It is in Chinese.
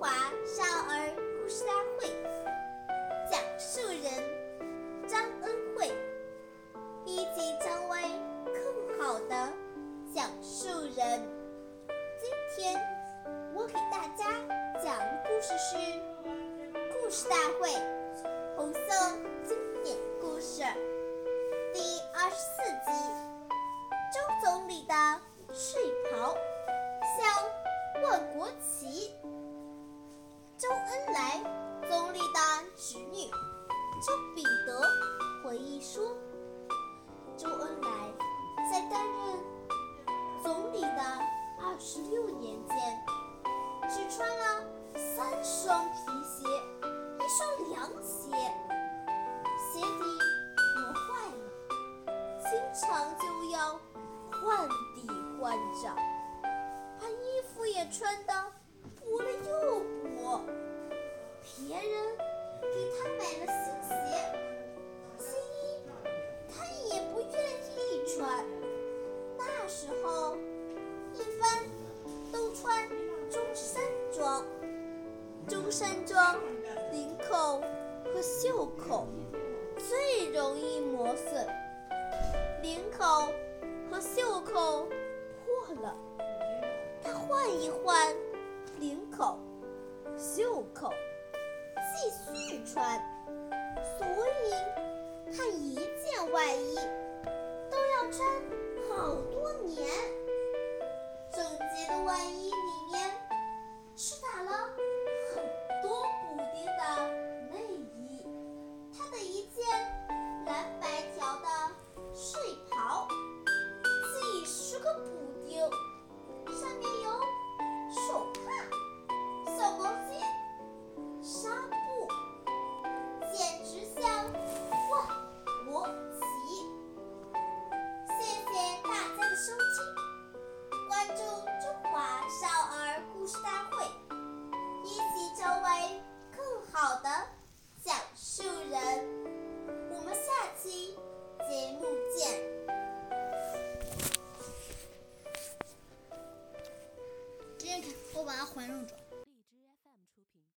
华少儿故事大会讲述人张恩惠，一起成为更好的讲述人。今天我给大家讲的故事是《故事大会》红色穿的补了又补。别人给他买了。新鞋，新衣他也不愿意穿。那时候，一般都穿中山装。中山装领口和袖口最容易磨损，领口和袖口破了，他换一换领口、袖口，继续穿。所以，他一件外衣都要穿好多年。我把它还上转。